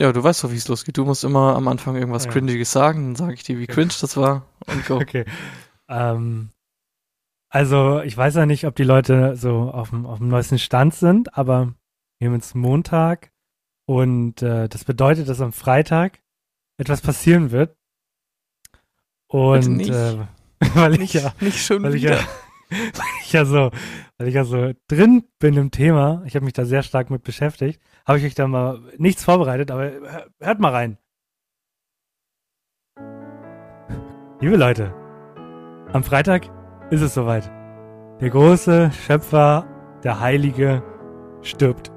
Ja, du weißt doch, wie es losgeht. Du musst immer am Anfang irgendwas Ja. Cringiges sagen, dann sage ich dir, wie cringe das war und go. Okay. Ähm, also, ich weiß ja nicht, ob die Leute so auf dem, auf dem neuesten Stand sind, aber wir haben jetzt Montag und äh, das bedeutet, dass am Freitag etwas passieren wird. Und äh, weil ich Nicht, ja, nicht schon weil ich wieder. ja, weil ich ja so, weil ich ja so drin bin im Thema, ich habe mich da sehr stark mit beschäftigt, habe ich euch da mal nichts vorbereitet, aber hör- hört mal rein. Liebe Leute, am Freitag ist es soweit. Der große Schöpfer, der Heilige, stirbt.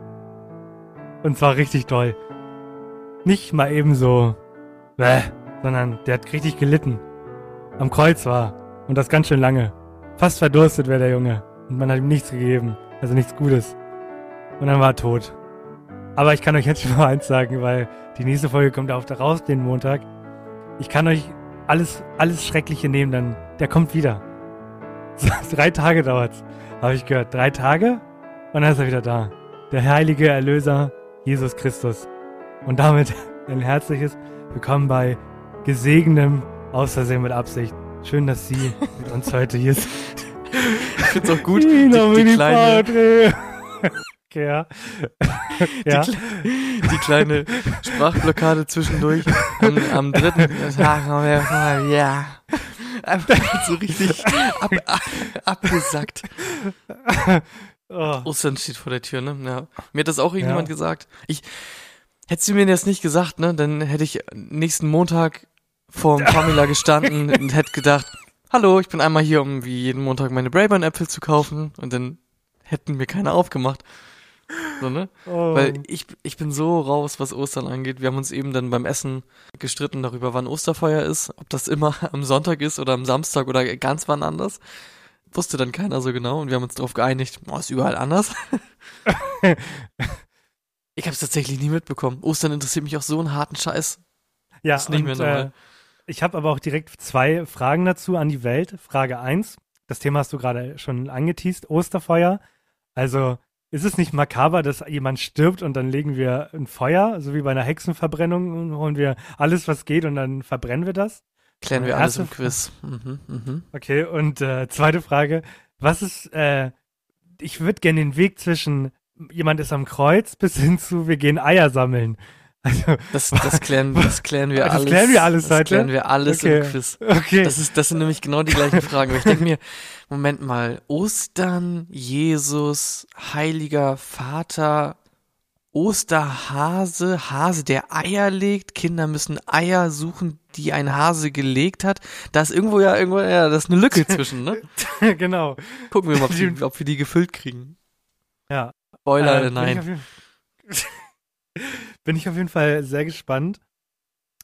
Und zwar richtig toll. Nicht mal eben so, bäh, sondern der hat richtig gelitten. Am Kreuz war. Und das ganz schön lange. Fast verdurstet wäre der Junge. Und man hat ihm nichts gegeben. Also nichts Gutes. Und dann war er tot. Aber ich kann euch jetzt schon mal eins sagen, weil die nächste Folge kommt auch da raus, den Montag. Ich kann euch alles, alles Schreckliche nehmen, dann der kommt wieder. So, drei Tage dauert's, habe ich gehört. Drei Tage und dann ist er wieder da. Der heilige Erlöser Jesus Christus. Und damit ein herzliches Willkommen bei gesegnetem Außersehen mit Absicht. Schön, dass Sie mit uns heute hier sind. Ich find's auch gut, die, nomine die kleine, Ja. die, ja. kle- die kleine Sprachblockade zwischendurch am, am dritten Tag, ja. Einfach so richtig ab, ab, abgesackt. Oh. Ostern steht vor der Tür, ne? Ja. Mir hat das auch Ja. irgendjemand gesagt. Ich, hättest du mir das nicht gesagt, ne? Dann hätte ich nächsten Montag vor dem Pamela gestanden und hätte gedacht, hallo, ich bin einmal hier, um wie jeden Montag meine Braeburn-Äpfel zu kaufen. Und dann hätten mir keiner aufgemacht. So, ne? Oh. Weil ich, ich bin so raus, was Ostern angeht. Wir haben uns eben dann beim Essen gestritten darüber, wann Osterfeuer ist. Ob das immer am Sonntag ist oder am Samstag oder ganz wann anders. Wusste dann keiner so genau und wir haben uns darauf geeinigt, oh, ist überall anders. ich habe es tatsächlich nie mitbekommen. Ostern interessiert mich auch so einen harten Scheiß. ja, ist nicht mehr normal. Äh, ich habe aber auch direkt zwei Fragen dazu an die Welt. Frage eins. Das Thema hast du gerade schon angeteased. Osterfeuer. Also, ist es nicht makaber, dass jemand stirbt und dann legen wir ein Feuer, so wie bei einer Hexenverbrennung, und holen wir alles, was geht und dann verbrennen wir das? Klären wir alles im Quiz. Mhm, mhm. Okay, und äh, zweite Frage. Was ist, äh, ich würde gerne den Weg zwischen jemand ist am Kreuz bis hin zu wir gehen Eier sammeln. Also, Das, das, klären, das klären wir Das alles. klären wir alles das klären wir alles Okay. im Quiz. okay. Das, ist, das sind nämlich genau die gleichen Fragen. Ich denke mir, Moment mal, Ostern, Jesus, Heiliger Vater, Osterhase, Hase, der Eier legt, Kinder müssen Eier suchen, die ein Hase gelegt hat. Da ist irgendwo ja irgendwo, ja, das ist eine Lücke zwischen, ne? genau. Gucken wir mal, ob, die, ob wir die gefüllt kriegen. Ja. Spoiler, Äh, nein. Bin ich auf jeden Fall sehr gespannt.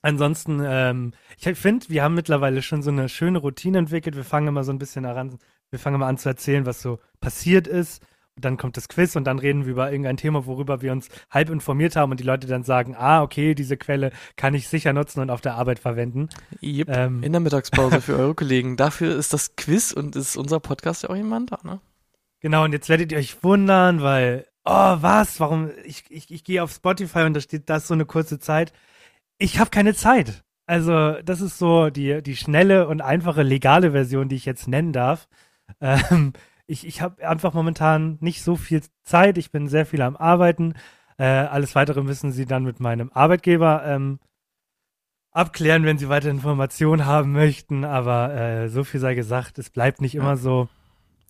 Ansonsten, ähm, ich finde, wir haben mittlerweile schon so eine schöne Routine entwickelt. Wir fangen immer so ein bisschen daran, wir fangen immer an zu erzählen, was so passiert ist. Und dann kommt das Quiz und dann reden wir über irgendein Thema, worüber wir uns halb informiert haben und die Leute dann sagen, ah, okay, diese Quelle kann ich sicher nutzen und auf der Arbeit verwenden. Yep. Ähm, In der Mittagspause für eure Kollegen. Dafür ist das Quiz und ist unser Podcast ja auch jemand da, ne? Genau, und jetzt werdet ihr euch wundern, weil, oh, was? Warum? Ich, ich, ich gehe auf Spotify und da steht das so eine kurze Zeit. Ich habe keine Zeit. Also, das ist so die, die schnelle und einfache legale Version, die ich jetzt nennen darf. Ähm, ich ich habe einfach momentan nicht so viel Zeit. Ich bin sehr viel am Arbeiten. Äh, alles weitere müssen Sie dann mit meinem Arbeitgeber ähm, abklären, wenn Sie weitere Informationen haben möchten. Aber äh, so viel sei gesagt, es bleibt nicht immer so.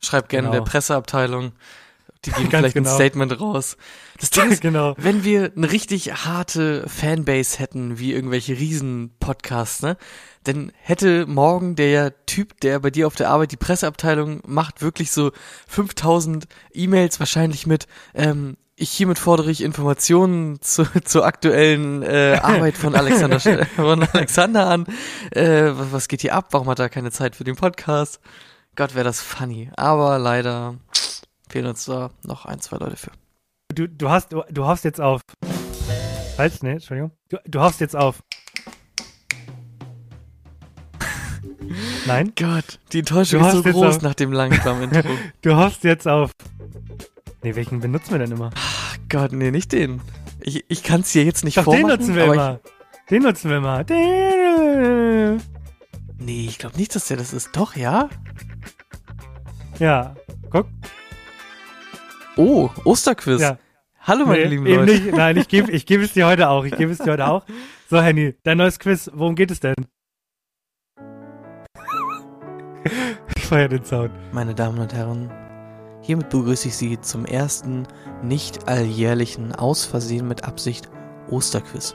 Schreibt gerne Genau. der Presseabteilung. Die geben vielleicht genau. ein Statement raus. Das Ding ist, genau. wenn wir eine richtig harte Fanbase hätten, wie irgendwelche Riesen-Podcasts, ne, dann hätte morgen der Typ, der bei dir auf der Arbeit die Presseabteilung macht, wirklich so 5000 E-Mails wahrscheinlich mit, ähm, ich hiermit fordere ich Informationen zu, zur aktuellen äh, Arbeit von Alexander, von Alexander an. Äh, was, was geht hier ab? Warum hat er keine Zeit für den Podcast? Gott, wäre das funny. Aber leider fehlen uns da noch ein, zwei Leute für. Du, du hast, du, du hoffst jetzt auf. Falsch, ne, Entschuldigung. Du, du hoffst jetzt auf. Nein? Gott, die Enttäuschung ist so groß auch- nach dem langsamen Intro. Du hoffst jetzt auf. Nee, welchen benutzen wir denn immer? Ach Gott, nee, nicht den. Ich, ich kann es dir jetzt nicht Doch, den vormachen. nutzen wir immer. Den nutzen wir immer. Den- Ich, nee, ich glaube nicht, dass der das ist. Doch, ja? Ja, guck. Oh, Osterquiz. Ja. Hallo, meine Nee, lieben eben Leute. nicht. Nein, ich gebe ich geb es dir heute auch. Ich gebe es dir heute auch. So, Henny, dein neues Quiz. Worum geht es denn? Ich feiere den Sound. Meine Damen und Herren, hiermit begrüße ich Sie zum ersten nicht alljährlichen Aus Versehen mit Absicht Osterquiz.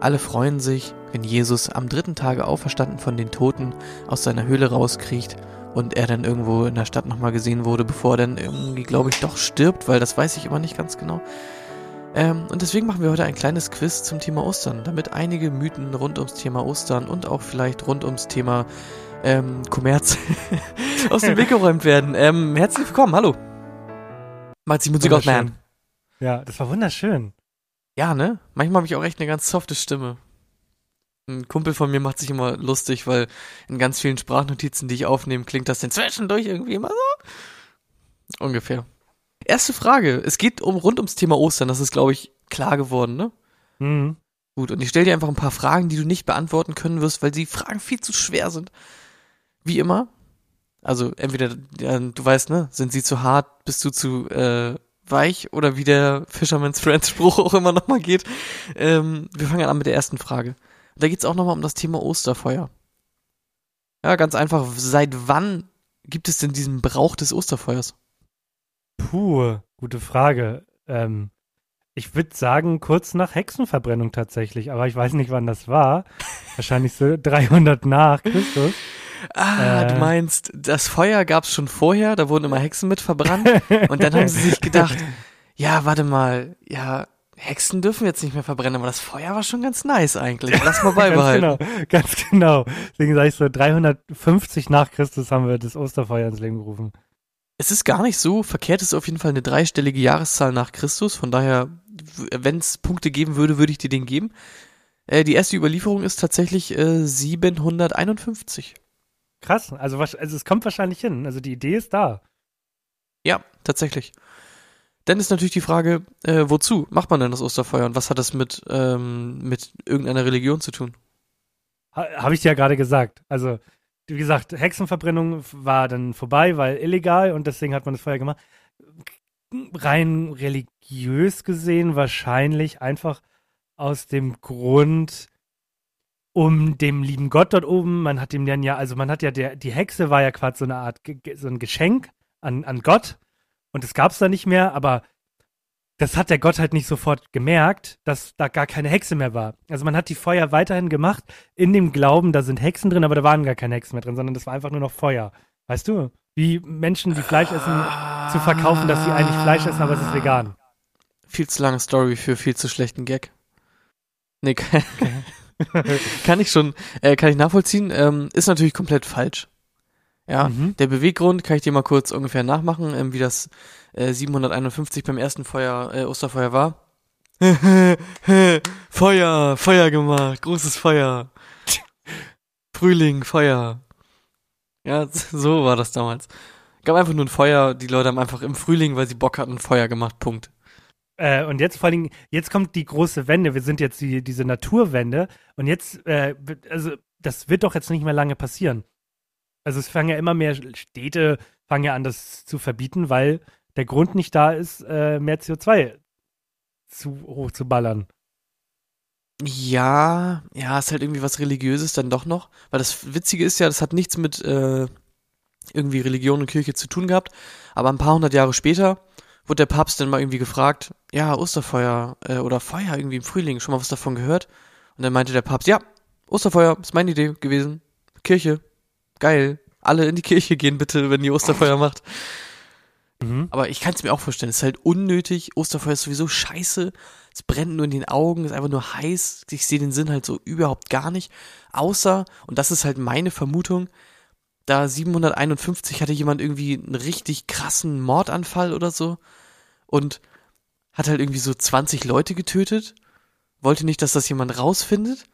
Alle freuen sich, wenn Jesus am dritten Tage auferstanden von den Toten aus seiner Höhle rauskriecht und er dann irgendwo in der Stadt nochmal gesehen wurde, bevor er dann irgendwie, glaube ich, doch stirbt, weil das weiß ich immer nicht ganz genau. Ähm, und deswegen machen wir heute ein kleines Quiz zum Thema Ostern, damit einige Mythen rund ums Thema Ostern und auch vielleicht rund ums Thema ähm, Kommerz aus dem Weg geräumt werden. Ähm, herzlich willkommen, hallo. Macht Musik aus, man. Ja, das war wunderschön. Ja, ne? Manchmal habe ich auch echt eine ganz softe Stimme. Ein Kumpel von mir macht sich immer lustig, weil in ganz vielen Sprachnotizen, die ich aufnehme, klingt das dann zwischendurch irgendwie immer so. Ungefähr. Erste Frage. Es geht um rund ums Thema Ostern. Das ist, glaube ich, klar geworden, ne? Mhm. Gut, und ich stelle dir einfach ein paar Fragen, die du nicht beantworten können wirst, weil die Fragen viel zu schwer sind. Wie immer. Also entweder, du weißt, ne, sind sie zu hart, bist du zu äh, weich oder wie der Fisherman's Friend Spruch auch immer nochmal geht. Ähm, wir fangen an mit der ersten Frage. Da geht's auch nochmal um das Thema Osterfeuer. Ja, ganz einfach. Seit wann gibt es denn diesen Brauch des Osterfeuers? Puh, gute Frage. Ähm, ich würde sagen, kurz nach Hexenverbrennung tatsächlich, aber ich weiß nicht, wann das war. Wahrscheinlich so 300 nach Christus. Ah, Äh. du meinst, das Feuer gab's schon vorher, da wurden immer Hexen mit verbrannt. Und dann haben sie sich gedacht, ja, warte mal, ja, Hexen dürfen jetzt nicht mehr verbrennen, aber das Feuer war schon ganz nice eigentlich. Lass mal beibehalten. Ganz genau, ganz genau. Deswegen sage ich so, 350 nach Christus haben wir das Osterfeuer ins Leben gerufen. Es ist gar nicht so verkehrt, es ist auf jeden Fall eine dreistellige Jahreszahl nach Christus. Von daher, wenn es Punkte geben würde, würde ich dir den geben. Äh, die erste Überlieferung ist tatsächlich äh, 751. Krass, also, also es kommt wahrscheinlich hin. Also die Idee ist da. Ja, tatsächlich. Dann ist natürlich die Frage, äh, wozu macht man denn das Osterfeuer und was hat das mit, ähm, mit irgendeiner Religion zu tun? Ha, Habe ich dir ja gerade gesagt. Also, wie gesagt, Hexenverbrennung war dann vorbei, weil illegal und deswegen hat man das Feuer gemacht. Rein religiös gesehen wahrscheinlich einfach aus dem Grund, um dem lieben Gott dort oben, man hat ihm dann ja, also man hat ja, der, die Hexe war ja quasi so eine Art, so ein Geschenk an, an Gott und das gab es da nicht mehr, aber das hat der Gott halt nicht sofort gemerkt, dass da gar keine Hexe mehr war. Also man hat die Feuer weiterhin gemacht, in dem Glauben, da sind Hexen drin, aber da waren gar keine Hexen mehr drin, sondern das war einfach nur noch Feuer. Weißt du? Wie Menschen, die Fleisch essen, zu verkaufen, dass sie eigentlich Fleisch essen, aber es ist vegan. Viel zu lange Story für viel zu schlechten Gag. Nee, kann, kann ich schon, äh, kann ich nachvollziehen. Ähm, ist natürlich komplett falsch. Ja, Mhm. der Beweggrund kann ich dir mal kurz ungefähr nachmachen, ähm, wie das äh, 751 beim ersten Feuer, äh, Osterfeuer war. Feuer, Feuer gemacht, großes Feuer. Frühling, Feuer. Ja, so war das damals. Gab einfach nur ein Feuer, die Leute haben einfach im Frühling, weil sie Bock hatten, Feuer gemacht, Punkt. Äh, und jetzt vor allen Dingen, jetzt kommt die große Wende. Wir sind jetzt die, diese Naturwende. Und jetzt, äh, also, das wird doch jetzt nicht mehr lange passieren. Also, es fangen ja immer mehr Städte, fangen ja an, das zu verbieten, weil der Grund nicht da ist, äh, mehr CO2 zu hoch zu ballern. Ja, ja, ist halt irgendwie was Religiöses dann doch noch. Weil das Witzige ist ja, das hat nichts mit äh, irgendwie Religion und Kirche zu tun gehabt. Aber ein paar hundert Jahre später wurde der Papst dann mal irgendwie gefragt, ja, Osterfeuer äh, oder Feuer irgendwie im Frühling, schon mal was davon gehört? Und dann meinte der Papst, ja, Osterfeuer ist meine Idee gewesen. Kirche, geil. Alle in die Kirche gehen bitte, wenn ihr Osterfeuer macht. Mhm. Aber ich kann es mir auch vorstellen, es ist halt unnötig. Osterfeuer ist sowieso scheiße. Es brennt nur in den Augen, ist einfach nur heiß. Ich sehe den Sinn halt so überhaupt gar nicht. Außer, und das ist halt meine Vermutung, da 751 hatte jemand irgendwie einen richtig krassen Mordanfall oder so und hat halt irgendwie so 20 Leute getötet. Wollte nicht, dass das jemand rausfindet.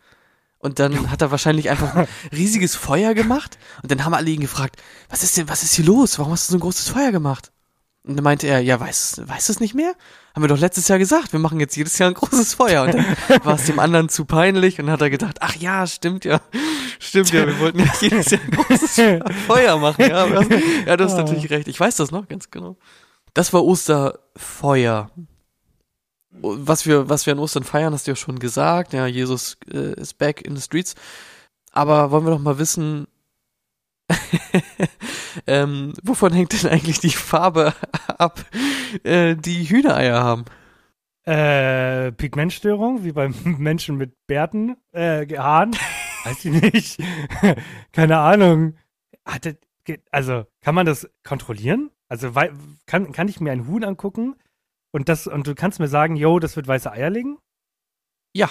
Und dann hat er wahrscheinlich einfach ein riesiges Feuer gemacht. Und dann haben alle ihn gefragt, was ist denn, was ist hier los? Warum hast du so ein großes Feuer gemacht? Und dann meinte er, ja, weiß, weiß es nicht mehr? Haben wir doch letztes Jahr gesagt, wir machen jetzt jedes Jahr ein großes Feuer. Und dann war es dem anderen zu peinlich und hat er gedacht, ach ja, stimmt ja, stimmt ja, wir wollten ja jedes Jahr ein großes Feuer machen. Ja, ja du hast natürlich recht. Ich weiß das noch ganz genau. Das war Osterfeuer. Was wir, was wir an Ostern feiern, hast du ja schon gesagt. Ja, Jesus äh, ist back in the streets. Aber wollen wir doch mal wissen, ähm, wovon hängt denn eigentlich die Farbe ab, äh, die Hühnereier haben? Äh, Pigmentstörung, wie beim Menschen mit Bärten, äh, Haaren? Weiß ich nicht. Keine Ahnung. Hatte, also, kann man das kontrollieren? Also, kann, kann ich mir ein Huhn angucken und das, und du kannst mir sagen, yo, das wird weiße Eier legen? Ja.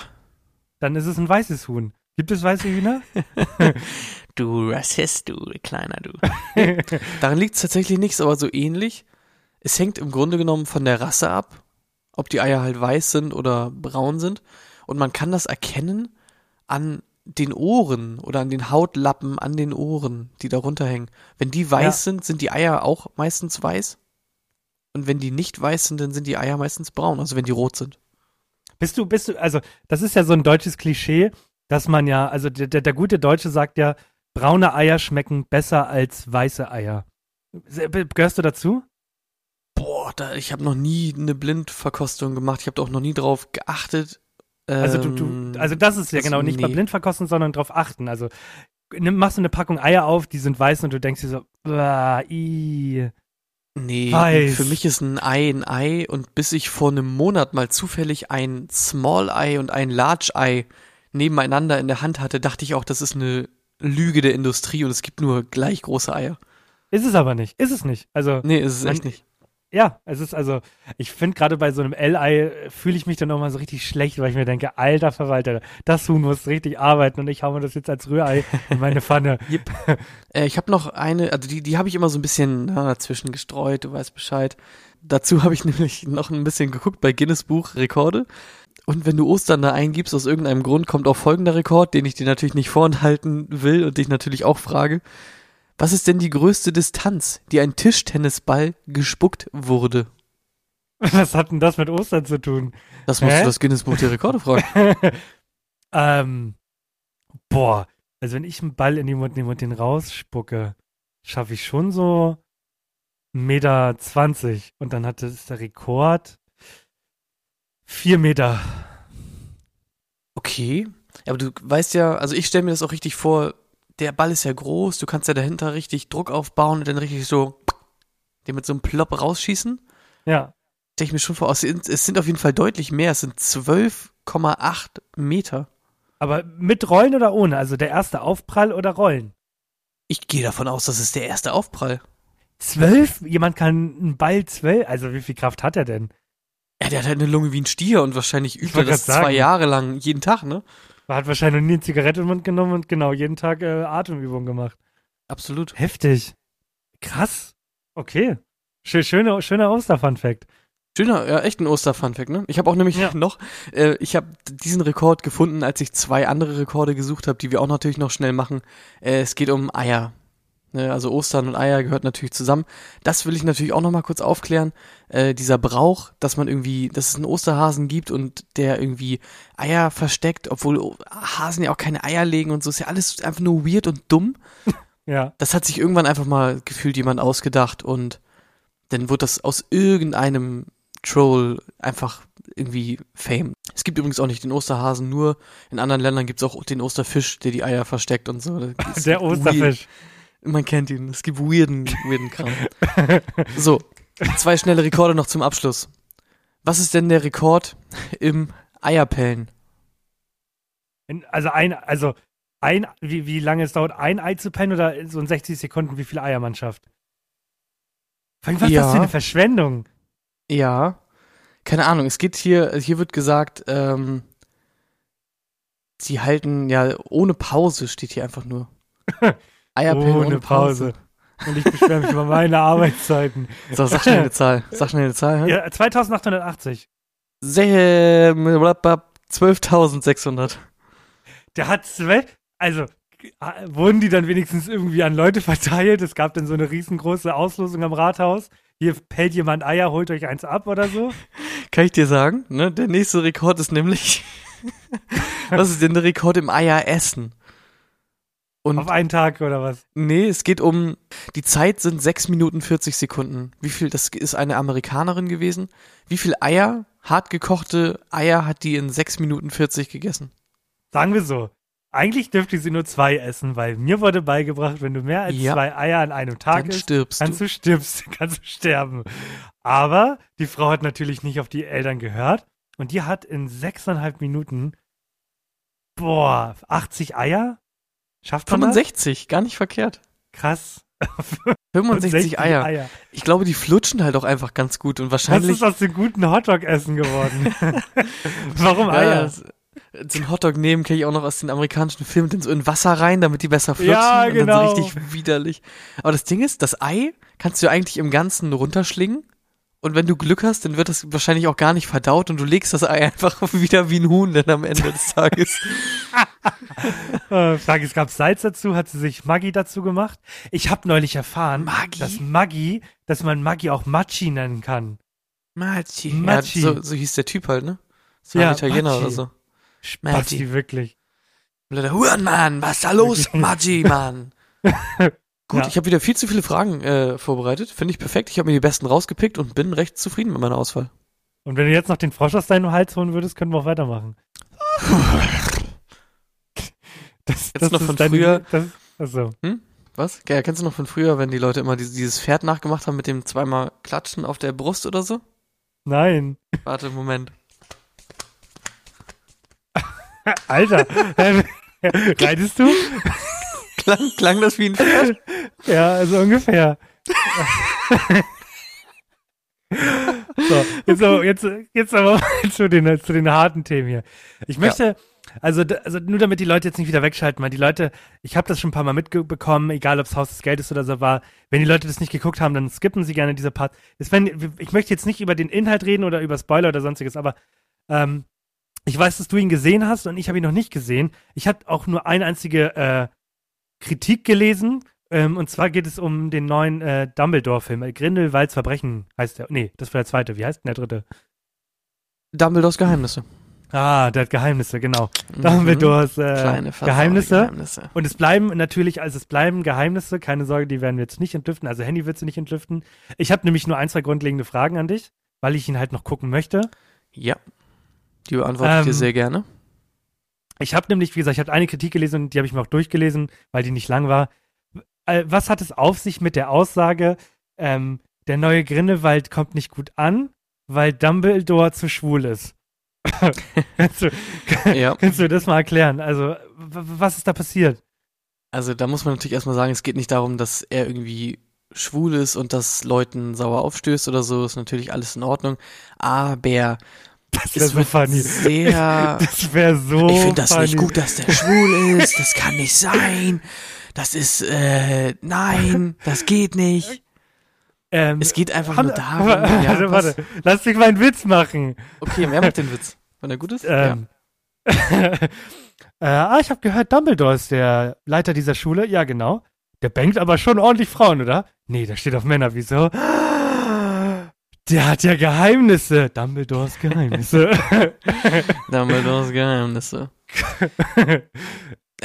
Dann ist es ein weißes Huhn. Gibt es weiße Hühner? du Rassist, du kleiner du. Daran liegt es tatsächlich nichts, aber so ähnlich. Es hängt im Grunde genommen von der Rasse ab, ob die Eier halt weiß sind oder braun sind. Und man kann das erkennen an den Ohren oder an den Hautlappen an den Ohren, die darunter hängen. Wenn die weiß ja. sind, sind die Eier auch meistens weiß. Und wenn die nicht weiß sind, dann sind die Eier meistens braun, also wenn die rot sind. Bist du, bist du, also das ist ja so ein deutsches Klischee, dass man ja, also der, der, der gute Deutsche sagt ja, braune Eier schmecken besser als weiße Eier. Gehörst du dazu? Boah, da, ich habe noch nie eine Blindverkostung gemacht. Ich habe auch noch nie drauf geachtet. Ähm, also du, du, ähm, also das ist ja genau nicht nee. bei Blindverkosten, sondern drauf achten. Also nimm, machst du eine Packung Eier auf, die sind weiß und du denkst dir so, ah, i. Nee, Weiß. für mich ist ein Ei ein Ei und bis ich vor einem Monat mal zufällig ein Small Eye und ein Large Eye nebeneinander in der Hand hatte, dachte ich auch, das ist eine Lüge der Industrie und es gibt nur gleich große Eier. Ist es aber nicht. Ist es nicht. Also. Nee, ist es echt nicht. Ja, es ist also, ich finde gerade bei so einem L-Ei fühle ich mich dann auch mal so richtig schlecht, weil ich mir denke, alter Verwalter, das Huhn muss richtig arbeiten und ich hau mir das jetzt als Rührei in meine Pfanne. Yep. Äh, ich habe noch eine, also die, die habe ich immer so ein bisschen na, dazwischen gestreut, du weißt Bescheid. Dazu habe ich nämlich noch ein bisschen geguckt bei Guinness Buch Rekorde. Und wenn du Ostern da eingibst, aus irgendeinem Grund kommt auch folgender Rekord, den ich dir natürlich nicht vorenthalten will und dich natürlich auch frage. Was ist denn die größte Distanz, die ein Tischtennisball gespuckt wurde? Was hat denn das mit Ostern zu tun? Das musst Hä? du das Guinness Buch der Rekorde fragen. ähm, boah, also wenn ich einen Ball in den Mund nehme und den rausspucke, schaffe ich schon so 1,20 Meter. zwanzig. Und dann hat das der Rekord Vier Meter. Okay. Aber du weißt ja, also ich stelle mir das auch richtig vor, der Ball ist ja groß, du kannst ja dahinter richtig Druck aufbauen und dann richtig so den mit so einem Plop rausschießen. Ja. Stelle ich mir schon vor, es sind auf jeden Fall deutlich mehr, es sind 12,8 Meter. Aber mit Rollen oder ohne? Also der erste Aufprall oder Rollen? Ich gehe davon aus, das ist der erste Aufprall. Zwölf? Jemand kann einen Ball zwölf? Also wie viel Kraft hat er denn? Ja, der hat halt eine Lunge wie ein Stier und wahrscheinlich übt er das zwei Jahre lang jeden Tag, ne? Er hat wahrscheinlich noch nie eine Zigarette im Mund genommen und genau jeden Tag äh, Atemübungen gemacht. Absolut. Heftig. Krass. Okay. Schöner, schöner Oster-Fun-Fact. Schöner, ja, echt ein Oster-Fun-Fact, ne? Ich habe auch nämlich ja. noch, äh, ich habe diesen Rekord gefunden, als ich zwei andere Rekorde gesucht habe, die wir auch natürlich noch schnell machen. Äh, es geht um Eier. Ne, also Ostern und Eier gehört natürlich zusammen. Das will ich natürlich auch noch mal kurz aufklären. Äh, dieser Brauch, dass man irgendwie, dass es einen Osterhasen gibt und der irgendwie Eier versteckt, obwohl Hasen ja auch keine Eier legen und so, ist ja alles einfach nur weird und dumm. Ja. Das hat sich irgendwann einfach mal gefühlt jemand ausgedacht und dann wird das aus irgendeinem Troll einfach irgendwie Fame. Es gibt übrigens auch nicht den Osterhasen, nur in anderen Ländern gibt es auch den Osterfisch, der die Eier versteckt und so. Der Osterfisch. Weird. Man kennt ihn. Es gibt weirden, weirden Kram. So, zwei schnelle Rekorde noch zum Abschluss. Was ist denn der Rekord im Eierpellen? Also ein, also ein, wie, wie lange es dauert, ein Ei zu pennen oder so in 60 Sekunden, wie viel Eier man schafft? Was ja. ist das für eine Verschwendung? Ja. Keine Ahnung, es geht hier, hier wird gesagt, ähm, sie halten, ja, ohne Pause steht hier einfach nur. Eierpillen ohne, ohne Pause. Pause. Und ich beschwere mich über meine Arbeitszeiten. So, sag schnell eine Zahl. Sag schnell eine Zahl. Hä? Ja, 2880. 12.600. Der hat zwölf, also wurden die dann wenigstens irgendwie an Leute verteilt? Es gab dann so eine riesengroße Auslosung am Rathaus. Hier pellt jemand Eier, holt euch eins ab oder so. Kann ich dir sagen, ne? Der nächste Rekord ist nämlich, was ist denn der Rekord im Eieressen? Und Auf einen Tag oder was? nee, es geht um, die Zeit sind 6 Minuten 40 Sekunden. Wie viel, das ist eine Amerikanerin gewesen. Wie viel Eier, hart gekochte Eier hat die in 6 Minuten 40 gegessen? Sagen wir so. Eigentlich dürfte sie nur zwei essen, weil mir wurde beigebracht, wenn du mehr als Ja. zwei Eier an einem Tag Dann isst, stirbst kannst du. du stirbst, kannst du sterben. Aber die Frau hat natürlich nicht auf die Eltern gehört und die hat in sechseinhalb Minuten, boah, 80 Eier? Schafft man das? 65, gar nicht verkehrt. Krass. 65 Eier. Ich glaube, die flutschen halt auch einfach ganz gut und wahrscheinlich. ist aus dem guten Hotdog-Essen geworden? Warum Ja, Eier? s- so ein Hotdog nehmen kenne ich auch noch aus den amerikanischen Filmen, dann so in Wasser rein, damit die besser flutschen. Ja, Und genau. dann so richtig widerlich. Aber das Ding ist, das Ei kannst du eigentlich im Ganzen runterschlingen. Und wenn du Glück hast, dann wird das wahrscheinlich auch gar nicht verdaut und du legst das Ei einfach wieder wie ein Huhn dann am Ende des Tages. Äh, Frage, es gab Salz dazu, hat sie sich Maggi dazu gemacht? Ich habe neulich erfahren, Maggi? dass Maggi, dass man Maggi auch Machi nennen kann. Machi. Machi. Ja, so, so hieß der Typ halt, ne? So ein Ja, Italiener Machi. oder so. Spasti, wirklich. Und der Hurenmann, was ist da los, Machi, Mann? Gut, Ja. ich habe wieder viel zu viele Fragen äh, vorbereitet. Finde ich perfekt. Ich habe mir die besten rausgepickt und bin recht zufrieden mit meiner Auswahl. Und wenn du jetzt noch den Frosch aus deinem Hals holen würdest, können wir auch weitermachen. Das, Jetzt noch ist von deine- früher. Das, achso. Was? Ja, kennst du noch von früher, wenn die Leute immer dieses, dieses Pferd nachgemacht haben mit dem zweimal Klatschen auf der Brust oder so? Nein. Warte, Moment. Alter. Reitest du? Klang, klang das wie ein Pferd? Ja, also ungefähr. so, jetzt, aber, jetzt, jetzt aber zu den, zu den harten Themen hier. Ich möchte, also, d- also nur damit die Leute jetzt nicht wieder wegschalten, weil die Leute, ich habe das schon ein paar Mal mitbekommen, egal ob es Haus des Geldes oder so war, wenn die Leute das nicht geguckt haben, dann skippen sie gerne diese Part. Ist, wenn, ich möchte jetzt nicht über den Inhalt reden oder über Spoiler oder sonstiges, aber ähm, ich weiß, dass du ihn gesehen hast und ich habe ihn noch nicht gesehen. Ich habe auch nur eine einzige äh, Kritik gelesen. Ähm, und zwar geht es um den neuen äh, Dumbledore-Film. Äh, Grindelwalds Verbrechen heißt der. Nee, das war der zweite. Wie heißt denn der dritte? Dumbledores Geheimnisse. Ah, der hat Geheimnisse, genau. Mhm. Dumbledores äh, Geheimnisse. Geheimnisse. Und es bleiben natürlich, also es bleiben Geheimnisse. Keine Sorge, die werden wir jetzt nicht entlüften. Also Handy wird sie nicht entlüften. Ich habe nämlich nur ein, zwei grundlegende Fragen an dich, weil ich ihn halt noch gucken möchte. Ja. Die beantworte ich Ähm, dir sehr gerne. Ich habe nämlich, wie gesagt, ich habe eine Kritik gelesen und die habe ich mir auch durchgelesen, weil die nicht lang war. Äh, Was hat es auf sich mit der Aussage, ähm, der neue Grindelwald kommt nicht gut an, weil Dumbledore zu schwul ist? kannst, du, Ja. kannst du das mal erklären? Also, was ist da passiert? Also da muss man natürlich erstmal sagen, es geht nicht darum, dass er irgendwie schwul ist und das Leuten sauer aufstößt oder so, ist natürlich alles in Ordnung. Aber Das wäre so funny. sehr Das wäre so Ich finde das funny. nicht gut, dass der schwul ist. Das kann nicht sein. Das ist, äh, nein, das geht nicht. Ähm, Es geht einfach nur darum. warte, ja, was? warte, lass mich meinen Witz machen. Okay, wer macht den Witz? Wenn er gut ist? Ähm, äh, ah, ich habe gehört, Dumbledore ist der Leiter dieser Schule. Ja, genau. Der bangt aber schon ordentlich Frauen, oder? Nee, der steht auf Männer. Wieso? Der hat ja Geheimnisse. Dumbledores Geheimnisse. ja. Dumbledores Geheimnisse.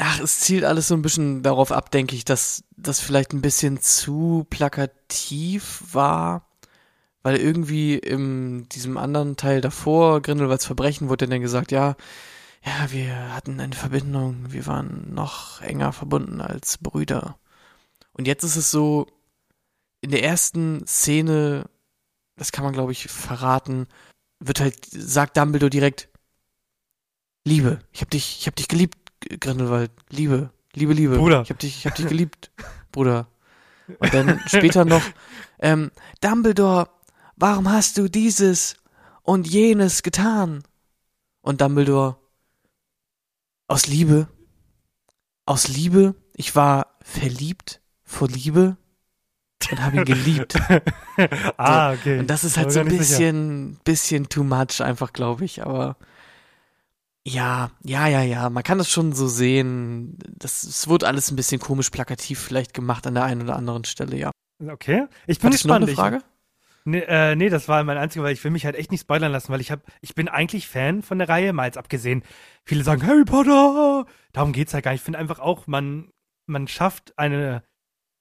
Ach, es zielt alles so ein bisschen darauf ab, denke ich, dass das vielleicht ein bisschen zu plakativ war, weil irgendwie in diesem anderen Teil davor, Grindelwalds Verbrechen, wurde dann gesagt, ja, ja, wir hatten eine Verbindung, wir waren noch enger verbunden als Brüder. Und jetzt ist es so, in der ersten Szene, das kann man glaube ich verraten, wird halt, sagt Dumbledore direkt, Liebe, ich hab dich, ich hab dich geliebt, Grindelwald, Liebe, Liebe, Liebe. Bruder. Ich hab dich, ich hab dich geliebt, Bruder. Und dann später noch, ähm, Dumbledore, warum hast du dieses und jenes getan? Und Dumbledore, aus Liebe, aus Liebe, ich war verliebt vor Liebe und habe ihn geliebt. ah, okay. Und das ist halt so ein nicht sicher. bisschen, bisschen too much einfach, glaube ich, aber Ja, ja, ja, ja. Man kann das schon so sehen. Das, es wurde alles ein bisschen komisch plakativ vielleicht gemacht an der einen oder anderen Stelle, ja. Okay. Ich bin Hattest du noch gespannt. eine Frage? Nee, äh, nee, das war mein einziger, weil ich will mich halt echt nicht spoilern lassen, weil ich hab, ich bin eigentlich Fan von der Reihe, mal jetzt abgesehen. Viele sagen Harry Potter. Darum geht's halt gar nicht. Ich finde einfach auch, man, man schafft eine,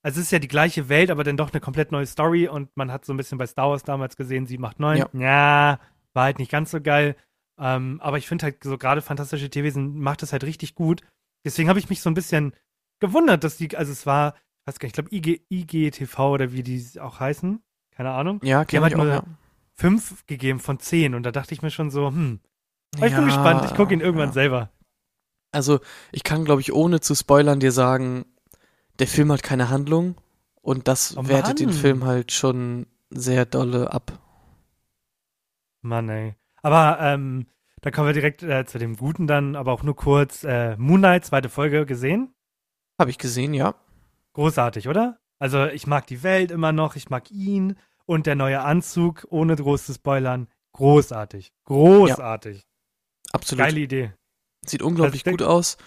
also es ist ja die gleiche Welt, aber dann doch eine komplett neue Story und man hat so ein bisschen bei Star Wars damals gesehen, 7, 8, 9. Ja. Ja, war halt nicht ganz so geil. Ähm, aber ich finde halt so gerade Fantastische Tierwesen macht das halt richtig gut. Deswegen habe ich mich so ein bisschen gewundert, dass die, also es war, ich weiß gar nicht, ich glaube IG, IGTV oder wie die auch heißen, keine Ahnung, Ja, Die haben ich halt auch, nur ja. fünf gegeben von zehn und da dachte ich mir schon so, hm, aber ich bin Ja, gespannt, ich gucke ihn irgendwann ja. selber. Also, ich kann, glaube ich, ohne zu spoilern dir sagen, der Film hat keine Handlung und das Oh wertet den. Film halt schon sehr dolle ab. Mann, ey. Aber ähm, da kommen wir direkt äh, zu dem Guten dann, aber auch nur kurz. Äh, Moonlight, zweite Folge gesehen. Habe ich gesehen, ja. Großartig, oder? Also ich mag die Welt immer noch, ich mag ihn und der neue Anzug, ohne groß zu spoilern. Großartig. Großartig. Absolut. Geile Idee. Sieht unglaublich Also gut aus.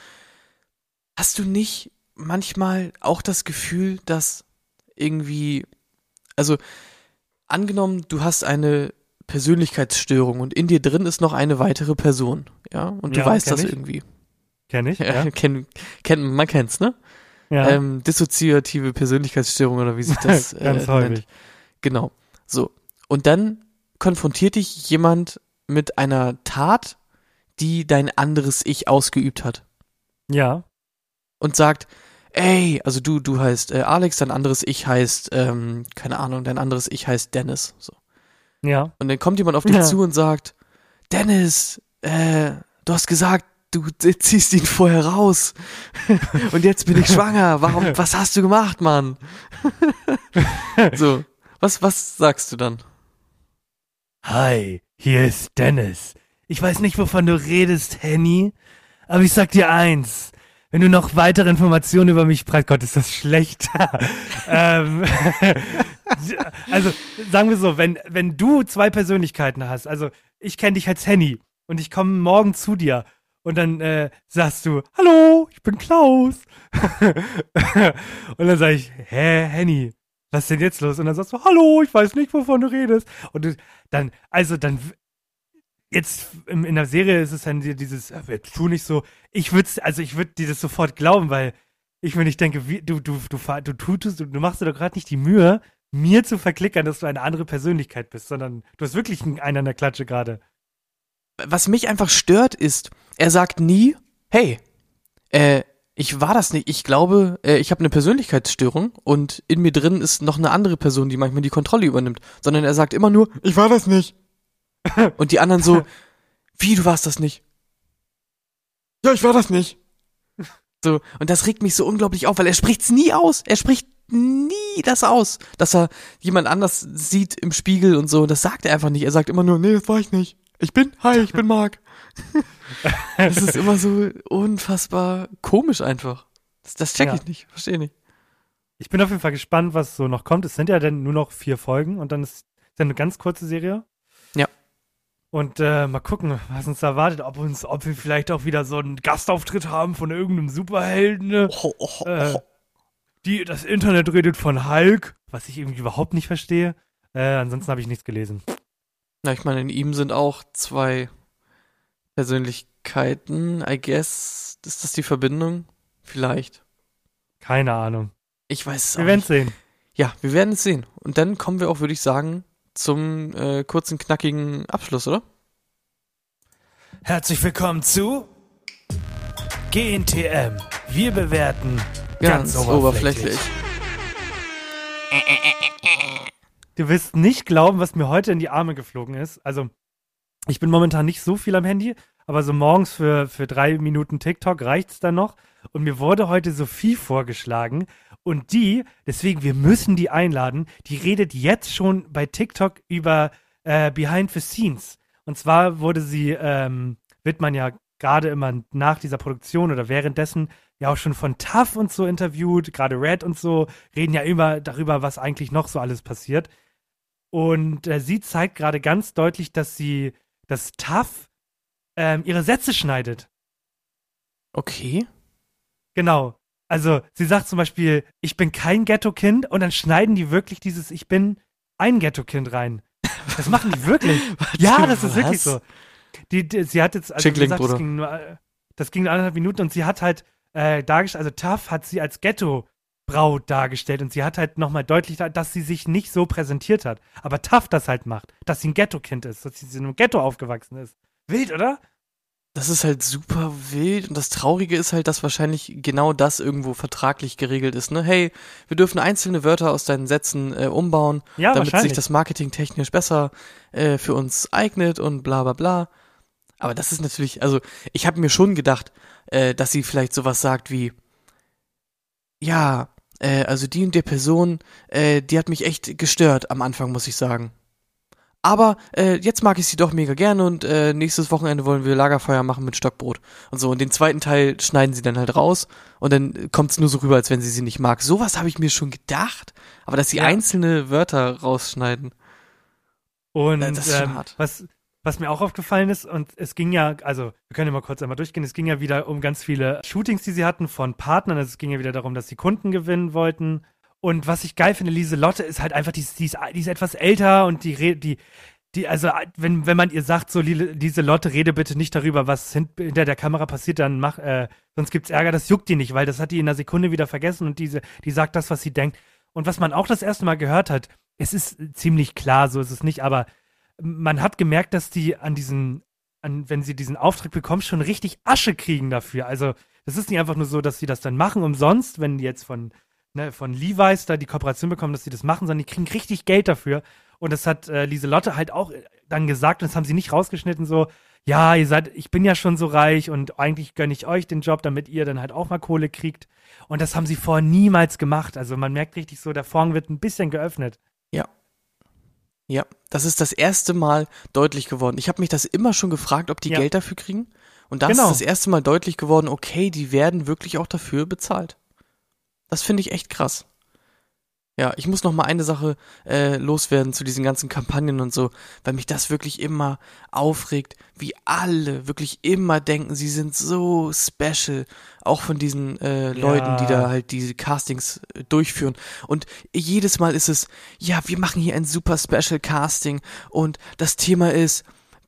Hast du nicht manchmal auch das Gefühl, dass irgendwie, also angenommen, du hast eine Persönlichkeitsstörung und in dir drin ist noch eine weitere Person, ja, und du Ja, weißt das ich. irgendwie. Kenn ich, Ja, ja. kenn, kenn, man kennt's, ne? ja. Ähm, dissoziative Persönlichkeitsstörung oder wie sich das äh, Ganz nennt. häufig. Genau. So. Und dann konfrontiert dich jemand mit einer Tat, die dein anderes Ich ausgeübt hat. Ja. Und sagt, ey, also du, du heißt äh, Alex, dein anderes Ich heißt, ähm, keine Ahnung, dein anderes Ich heißt Dennis. So. Ja. Und dann kommt jemand auf dich Ja. zu und sagt, Dennis, äh, du hast gesagt, du ziehst ihn vorher raus. und jetzt bin ich schwanger. Warum, was hast du gemacht, Mann? so. Was, was sagst du dann? Hi, hier ist Dennis. Ich weiß nicht, wovon du redest, Henny, aber ich sag dir eins. Wenn du noch weitere Informationen über mich preist, Gott, ist das schlecht. ähm, also, sagen wir so, wenn, wenn du zwei Persönlichkeiten hast, also ich kenne dich als Henny und ich komme morgen zu dir und dann äh, sagst du, hallo, ich bin Klaus. und dann sage ich, hä, Henny, was ist denn jetzt los? Und dann sagst du, hallo, ich weiß nicht, wovon du redest. Und du, dann, also dann, jetzt in, in der Serie ist es dann die- dieses, jetzt tu nicht so, ich würde also ich würde dir das sofort glauben, weil ich mir nicht denke, wie, du, du, du, du tust, du, du machst dir doch gerade nicht die Mühe, mir zu verklickern, dass du eine andere Persönlichkeit bist, sondern du hast wirklich einen an der Klatsche gerade. Was mich einfach stört ist, er sagt nie, hey, äh, ich war das nicht. Ich glaube, äh, ich habe eine Persönlichkeitsstörung und in mir drin ist noch eine andere Person, die manchmal die Kontrolle übernimmt. Sondern er sagt immer nur, ich war das nicht. Und die anderen so, wie, du warst das nicht? Ja, ich war das nicht. So, und das regt mich so unglaublich auf, weil er spricht's nie aus. Er spricht nie das aus, dass er jemand anders sieht im Spiegel und so. Das sagt er einfach nicht. Er sagt immer nur, nee, das war ich nicht. Ich bin, hi, ich bin Marc. das ist immer so unfassbar komisch einfach. Das, das check Ja. ich nicht, verstehe nicht. Ich bin auf jeden Fall gespannt, was so noch kommt. Es sind ja dann nur noch vier Folgen und dann ist es dann eine ganz kurze Serie. Ja. Und äh, mal gucken, was uns da erwartet. Ob uns, ob wir vielleicht auch wieder so einen Gastauftritt haben von irgendeinem Superhelden. Ne? Oh, oh, Äh, die, das Internet redet von Hulk, was ich irgendwie überhaupt nicht verstehe. Äh, ansonsten habe ich nichts gelesen. Na, ich meine, in ihm sind auch zwei Persönlichkeiten, I guess. Ist das die Verbindung? Vielleicht. Keine Ahnung. Ich weiß es Wir auch werden nicht. sehen. Ja, wir werden es sehen. Und dann kommen wir auch, würde ich sagen, zum äh, kurzen, knackigen Abschluss, oder? Herzlich willkommen zu GNTM. Wir bewerten Ganz, oberflächlich. Du wirst nicht glauben, was mir heute in die Arme geflogen ist. Also, ich bin momentan nicht so viel am Handy, aber so morgens für, für drei Minuten TikTok reicht's dann noch. Und mir wurde heute Sophie vorgeschlagen. Und die, deswegen, wir müssen die einladen, die redet jetzt schon bei TikTok über äh, Behind the Scenes. Und zwar wurde sie, ähm, wird man ja gerade immer nach dieser Produktion oder währenddessen ja auch schon von TAF und so interviewt, gerade Red und so, reden ja immer darüber, was eigentlich noch so alles passiert. Und äh, sie zeigt gerade ganz deutlich, dass sie, dass TAF ähm, ihre Sätze schneidet. Okay. Genau. Also sie sagt zum Beispiel, ich bin kein Ghetto-Kind und dann schneiden die wirklich dieses Ich bin ein Ghetto-Kind rein. Das machen die wirklich. ja, das ist wirklich so. Die, die, sie hat jetzt, also Schickling, gesagt, Bruder. das ging, nur, äh, das ging anderthalb Minuten und sie hat halt äh, dargestellt, also Taff hat sie als Ghetto-Braut dargestellt und sie hat halt nochmal deutlich, da- dass sie sich nicht so präsentiert hat. Aber Taff das halt macht, dass sie ein Ghetto-Kind ist, dass sie in einem Ghetto aufgewachsen ist. Wild, oder? Das ist halt super wild und das Traurige ist halt, dass wahrscheinlich genau das irgendwo vertraglich geregelt ist, ne? Hey, wir dürfen einzelne Wörter aus deinen Sätzen äh, umbauen, Ja, damit sich das Marketing technisch besser äh, für uns eignet und bla bla bla. Aber das ist natürlich, also ich habe mir schon gedacht, äh, dass sie vielleicht sowas sagt wie, ja, äh, also die und der Person, äh, die hat mich echt gestört am Anfang, muss ich sagen. Aber äh, jetzt mag ich sie doch mega gerne und äh, nächstes Wochenende wollen wir Lagerfeuer machen mit Stockbrot und so. Und den zweiten Teil schneiden sie dann halt raus und dann kommt's nur so rüber, als wenn sie sie nicht mag. Sowas habe ich mir schon gedacht, aber dass sie Ja. einzelne Wörter rausschneiden. Und das ist schon ähm, hart. was, was mir auch aufgefallen ist, und es ging ja, also wir können ja mal kurz einmal durchgehen, es ging ja wieder um ganz viele Shootings, die sie hatten von Partnern. Also es ging ja wieder darum, dass sie Kunden gewinnen wollten. Und was ich geil finde, Lieselotte ist halt einfach, die, ist- die, ist, die ist etwas älter und die, die, die, also wenn, wenn man ihr sagt, so Lieselotte, rede bitte nicht darüber, was hint, hinter der Kamera passiert, dann mach, äh, sonst gibt's Ärger, das juckt die nicht, weil das hat die in einer Sekunde wieder vergessen und diese, die sagt das, was sie denkt. Und was man auch das erste Mal gehört hat, es ist ziemlich klar, so ist es nicht, aber man hat gemerkt, dass die an diesen, an, wenn sie diesen Auftrag bekommen, schon richtig Asche kriegen dafür. Also, das ist nicht einfach nur so, dass sie das dann machen umsonst, wenn die jetzt von, ne, von Levi's da die Kooperation bekommen, dass sie das machen, sondern die kriegen richtig Geld dafür. Und das hat äh, Lieselotte halt auch äh, dann gesagt, und das haben sie nicht rausgeschnitten, so, ja, ihr seid, ich bin ja schon so reich und eigentlich gönne ich euch den Job, damit ihr dann halt auch mal Kohle kriegt. Und das haben sie vorher niemals gemacht. Also man merkt richtig so, der Vorhang wird ein bisschen geöffnet. Ja, das ist das erste Mal deutlich geworden. Ich habe mich das immer schon gefragt, ob die Ja. Geld dafür kriegen. Und da Genau. ist das erste Mal deutlich geworden, okay, die werden wirklich auch dafür bezahlt. Das finde ich echt krass. Ja, ich muss noch mal eine Sache äh, loswerden zu diesen ganzen Kampagnen und so, weil mich das wirklich immer aufregt, wie alle wirklich immer denken, sie sind so special, auch von diesen äh, Leuten, die da halt diese Castings äh, durchführen. Und jedes Mal ist es, ja, wir machen hier ein super Special Casting und das Thema ist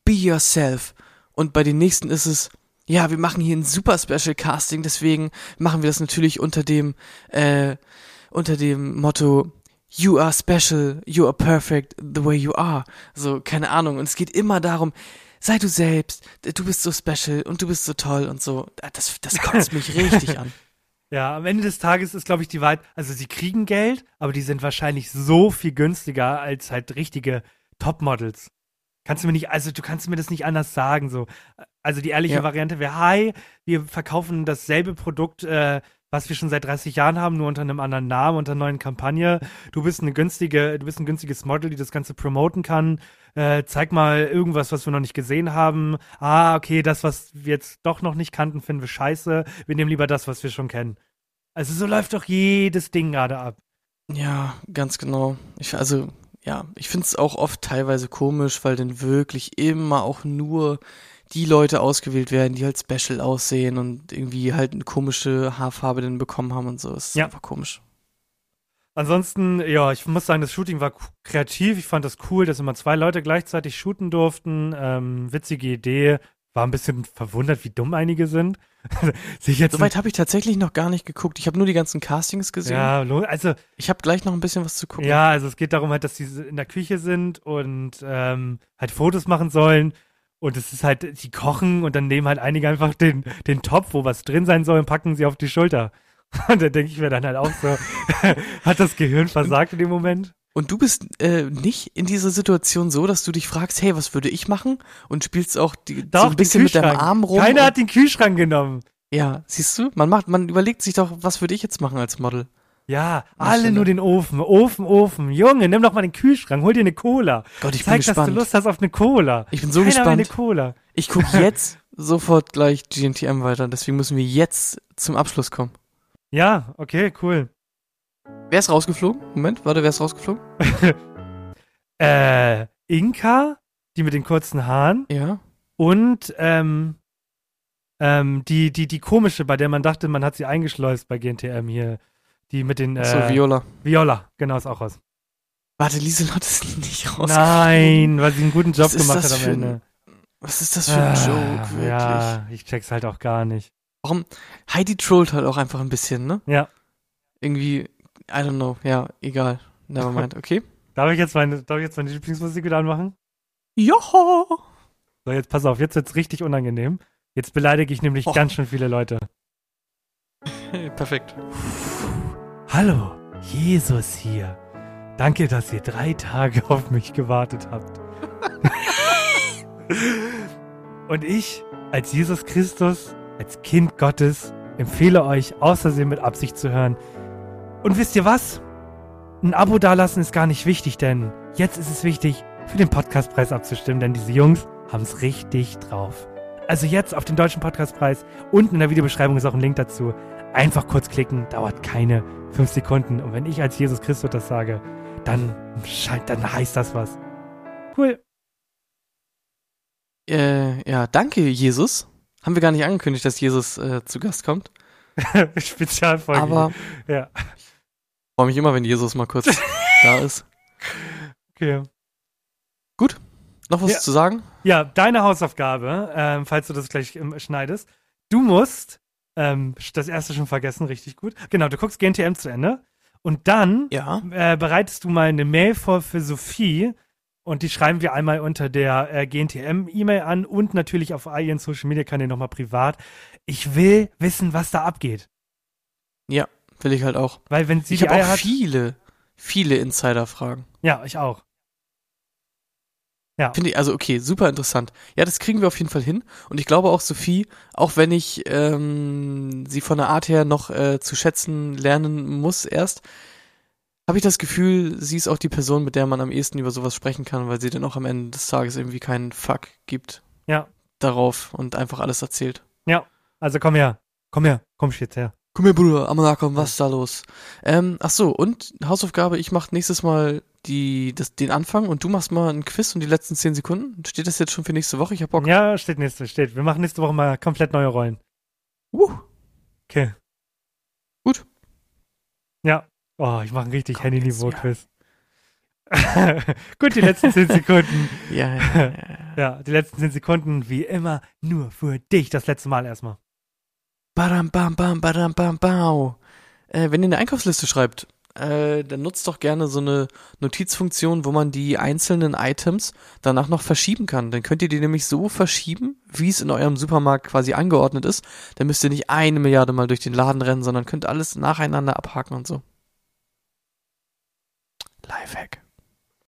Be Yourself. Und bei den nächsten ist es, ja, wir machen hier ein super Special Casting, deswegen machen wir das natürlich unter dem, äh, unter dem Motto You are special, you are perfect the way you are. So, keine Ahnung. Und es geht immer darum, sei du selbst, du bist so special und du bist so toll und so. Das, das kotzt mich richtig an. Ja, am Ende des Tages ist, glaube ich, die Wahrheit, also sie kriegen Geld, aber die sind wahrscheinlich so viel günstiger als halt richtige Topmodels. Kannst du mir nicht, also du kannst mir das nicht anders sagen, so. Also die ehrliche Ja. Variante wäre, hi, wir verkaufen dasselbe Produkt, äh, was wir schon seit 30 Jahren haben, nur unter einem anderen Namen, unter einer neuen Kampagne. Du bist eine günstige, du bist ein günstiges Model, die das Ganze promoten kann. Äh, zeig mal irgendwas, was wir noch nicht gesehen haben. Ah, okay, das, was wir jetzt doch noch nicht kannten, finden wir scheiße. Wir nehmen lieber das, was wir schon kennen. Also so läuft doch jedes Ding gerade ab. Ja, ganz genau. Ich, also, ja, ich finde es auch oft teilweise komisch, weil dann wirklich immer auch nur die Leute ausgewählt werden, die halt special aussehen und irgendwie halt eine komische Haarfarbe dann bekommen haben und so. Das ist Ja. einfach komisch. Ansonsten, ja, ich muss sagen, das Shooting war kreativ. Ich fand das cool, dass immer zwei Leute gleichzeitig shooten durften. Ähm, witzige Idee. War ein bisschen verwundert, wie dumm einige sind. Soweit habe ich tatsächlich noch gar nicht geguckt. Ich habe nur die ganzen Castings gesehen. ja, also Ich habe gleich noch ein bisschen was zu gucken. Ja, also es geht darum halt, dass die in der Küche sind und ähm, halt Fotos machen sollen. Und es ist halt, die kochen und dann nehmen halt einige einfach den, den Topf, wo was drin sein soll, und packen sie auf die Schulter. Und da denke ich mir dann halt auch so, hat das Gehirn versagt in dem Moment? Und du bist äh, nicht in dieser Situation so, dass du dich fragst, hey, was würde ich machen? Und spielst auch die, so Doch, ein bisschen mit deinem. Arm rum. Keiner hat den Kühlschrank genommen. ja, siehst du, man macht, man überlegt sich doch, was würde ich jetzt machen als Model? Ja, alle nur den Ofen. Ofen, Ofen. Junge, nimm doch mal den Kühlschrank, hol dir eine Cola. Gott, ich bin Zeig, dass du gespannt. Lust hast auf eine Cola. Ich bin so Keiner will eine gespannt. Cola. Ich gucke jetzt sofort gleich GNTM weiter, deswegen müssen wir jetzt zum Abschluss kommen. Ja, okay, cool. Wer ist rausgeflogen? Moment, warte, wer ist rausgeflogen? Äh, Inka, die mit den kurzen Haaren. Ja. Und ähm, ähm, die, die, die komische, bei der man dachte, man hat sie eingeschleust bei GNTM hier. Die mit den. Äh, so, Viola. Viola, genau, ist auch raus. Warte, Lieselot ist nicht raus. Nein, weil sie einen guten Job Was ist gemacht das hat am für Ende. ein- Was ist das für ein Ah, Joke, wirklich? Ja, ich check's halt auch gar nicht. Warum? Heidi trollt halt auch einfach ein bisschen, ne? Ja. Irgendwie, I don't know. Ja, egal. Nevermind, okay? Darf ich jetzt meine, darf ich jetzt meine Lieblingsmusik wieder anmachen? Joho! So, jetzt pass auf, jetzt wird's richtig unangenehm. Jetzt beleidige ich nämlich Och. ganz schön viele Leute. Perfekt. Hallo, Jesus hier. Danke, dass ihr drei Tage auf mich gewartet habt. Und ich, als Jesus Christus, als Kind Gottes, empfehle euch, außersehen mit Absicht zu hören. Und wisst ihr was? Ein Abo dalassen ist gar nicht wichtig, denn jetzt ist es wichtig, für den Podcastpreis abzustimmen, denn diese Jungs haben es richtig drauf. Also jetzt auf den deutschen Podcastpreis. Unten in der Videobeschreibung ist auch ein Link dazu. Einfach kurz klicken, dauert keine fünf Sekunden. Und wenn ich als Jesus Christus das sage, dann, scheint, dann heißt das was. Cool. Äh, ja, danke, Jesus. Haben wir gar nicht angekündigt, dass Jesus äh, zu Gast kommt. Spezialfolge. Aber Ja, freue mich immer, wenn Jesus mal kurz da ist. okay. Noch was Ja. zu sagen? Ja, deine Hausaufgabe, ähm, falls du das gleich ähm, schneidest. Du musst, ähm, das erste schon vergessen, richtig gut. Genau, du guckst GNTM zu Ende. Und dann Ja. äh, bereitest du mal eine Mail vor für Sophie und die schreiben wir einmal unter der äh, GNTM-E-Mail an und natürlich auf all ihren Social Media Kanälen nochmal privat. Ich will wissen, was da abgeht. Will ich halt auch. Weil wenn sie ich die habe Eier auch hat. viele, viele Insider-Fragen. Ja, ich auch. Finde ich, also okay, super interessant. Ja, das kriegen wir auf jeden Fall hin. Und ich glaube auch, Sophie, auch wenn ich ähm, sie von der Art her noch äh, zu schätzen lernen muss erst, habe ich das Gefühl, sie ist auch die Person, mit der man am ehesten über sowas sprechen kann, weil sie dann auch am Ende des Tages irgendwie keinen Fuck gibt Ja. darauf und einfach alles erzählt. Also komm her. Komm her. Komm jetzt her. Komm her, Bruder, Amalakam, was ist da los? Ähm, ach so, und Hausaufgabe, ich mach nächstes Mal die, das, den Anfang und du machst mal ein Quiz und die letzten zehn Sekunden. Steht das jetzt schon für nächste Woche? Ich hab Bock. Ja, steht nächste, steht. Wir machen nächste Woche mal komplett neue Rollen. Uh, Okay. Gut. Ja. Oh, ich mache ein richtig Handy-Niveau-Quiz. Gut, die letzten 10 Sekunden. ja, ja, ja, ja. Die letzten 10 Sekunden, wie immer, nur für dich. Das letzte Mal erstmal. Badam, bam, bam, badam, bam, bau. Äh, wenn ihr eine Einkaufsliste schreibt, äh, dann nutzt doch gerne so eine Notizfunktion, wo man die einzelnen Items danach noch verschieben kann. Dann könnt ihr die nämlich so verschieben, wie es in eurem Supermarkt quasi angeordnet ist. Dann müsst ihr nicht eine Milliarde Mal durch den Laden rennen, sondern könnt alles nacheinander abhaken und so. Lifehack.